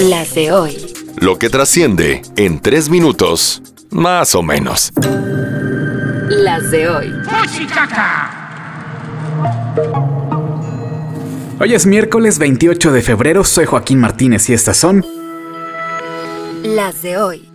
Las de hoy. Lo que trasciende en tres minutos, más o menos. Las de hoy. Hoy es miércoles 28 de febrero, soy Joaquín Martínez y estas son... Las de hoy.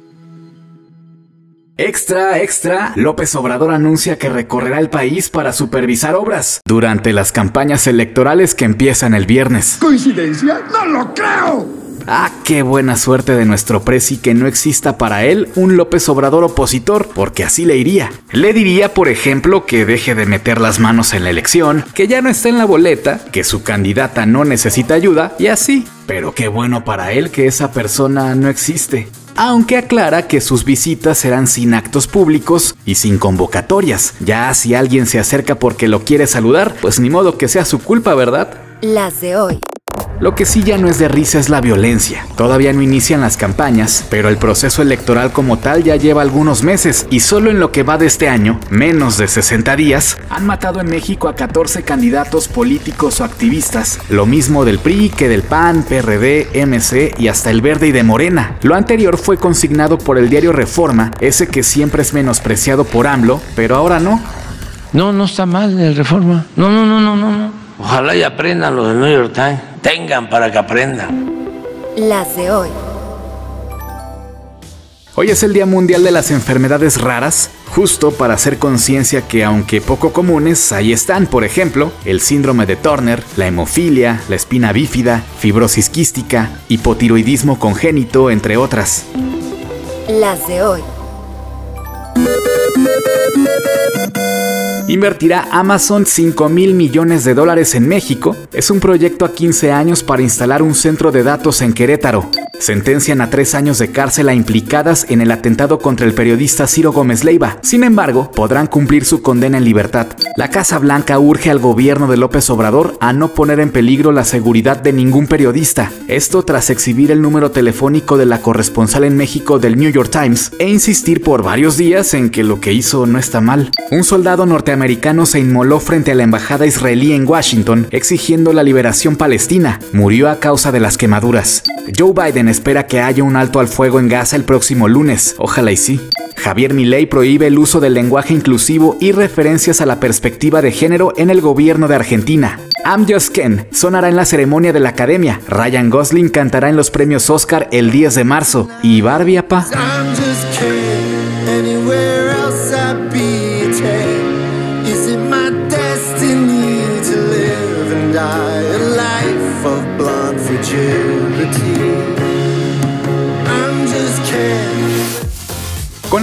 Extra, extra, López Obrador anuncia que recorrerá el país para supervisar obras durante las campañas electorales que empiezan el viernes. ¿Coincidencia? ¡No lo creo! Ah, qué buena suerte de nuestro presi que no exista para él un López Obrador opositor, porque así le iría. Le diría, por ejemplo, que deje de meter las manos en la elección, que ya no está en la boleta, que su candidata no necesita ayuda, y así. Pero qué bueno para él que esa persona no existe aunque aclara que sus visitas serán sin actos públicos y sin convocatorias. Ya si alguien se acerca porque lo quiere saludar, pues ni modo que sea su culpa, ¿verdad? Las de hoy. Lo que sí ya no es de risa es la violencia. Todavía no inician las campañas, pero el proceso electoral como tal ya lleva algunos meses y solo en lo que va de este año, menos de 60 días, han matado en México a 14 candidatos políticos o activistas. Lo mismo del PRI que del PAN, PRD, MC y hasta el Verde y de Morena. Lo anterior fue consignado por el diario Reforma, ese que siempre es menospreciado por AMLO, pero ahora no. No, no está mal el Reforma. No, no, no, no, no, no. Ojalá y aprendan los del New York Times tengan para que aprendan. Las de hoy. Hoy es el Día Mundial de las Enfermedades Raras, justo para hacer conciencia que aunque poco comunes, ahí están, por ejemplo, el síndrome de Turner, la hemofilia, la espina bífida, fibrosis quística, hipotiroidismo congénito, entre otras. Las de hoy. Invertirá Amazon 5 mil millones de dólares en México. Es un proyecto a 15 años para instalar un centro de datos en Querétaro. Sentencian a tres años de cárcel a implicadas en el atentado contra el periodista Ciro Gómez Leiva. Sin embargo, podrán cumplir su condena en libertad. La Casa Blanca urge al gobierno de López Obrador a no poner en peligro la seguridad de ningún periodista. Esto tras exhibir el número telefónico de la corresponsal en México del New York Times e insistir por varios días en que lo que hizo no está mal. Un soldado norteamericano se inmoló frente a la embajada israelí en Washington exigiendo la liberación palestina. Murió a causa de las quemaduras. Joe Biden espera que haya un alto al fuego en Gaza el próximo lunes. Ojalá y sí. Javier Milei prohíbe el uso del lenguaje inclusivo y referencias a la perspectiva de género en el gobierno de Argentina. I'm Just Ken sonará en la ceremonia de la academia. Ryan Gosling cantará en los premios Oscar el 10 de marzo. ¿Y Barbie, apa?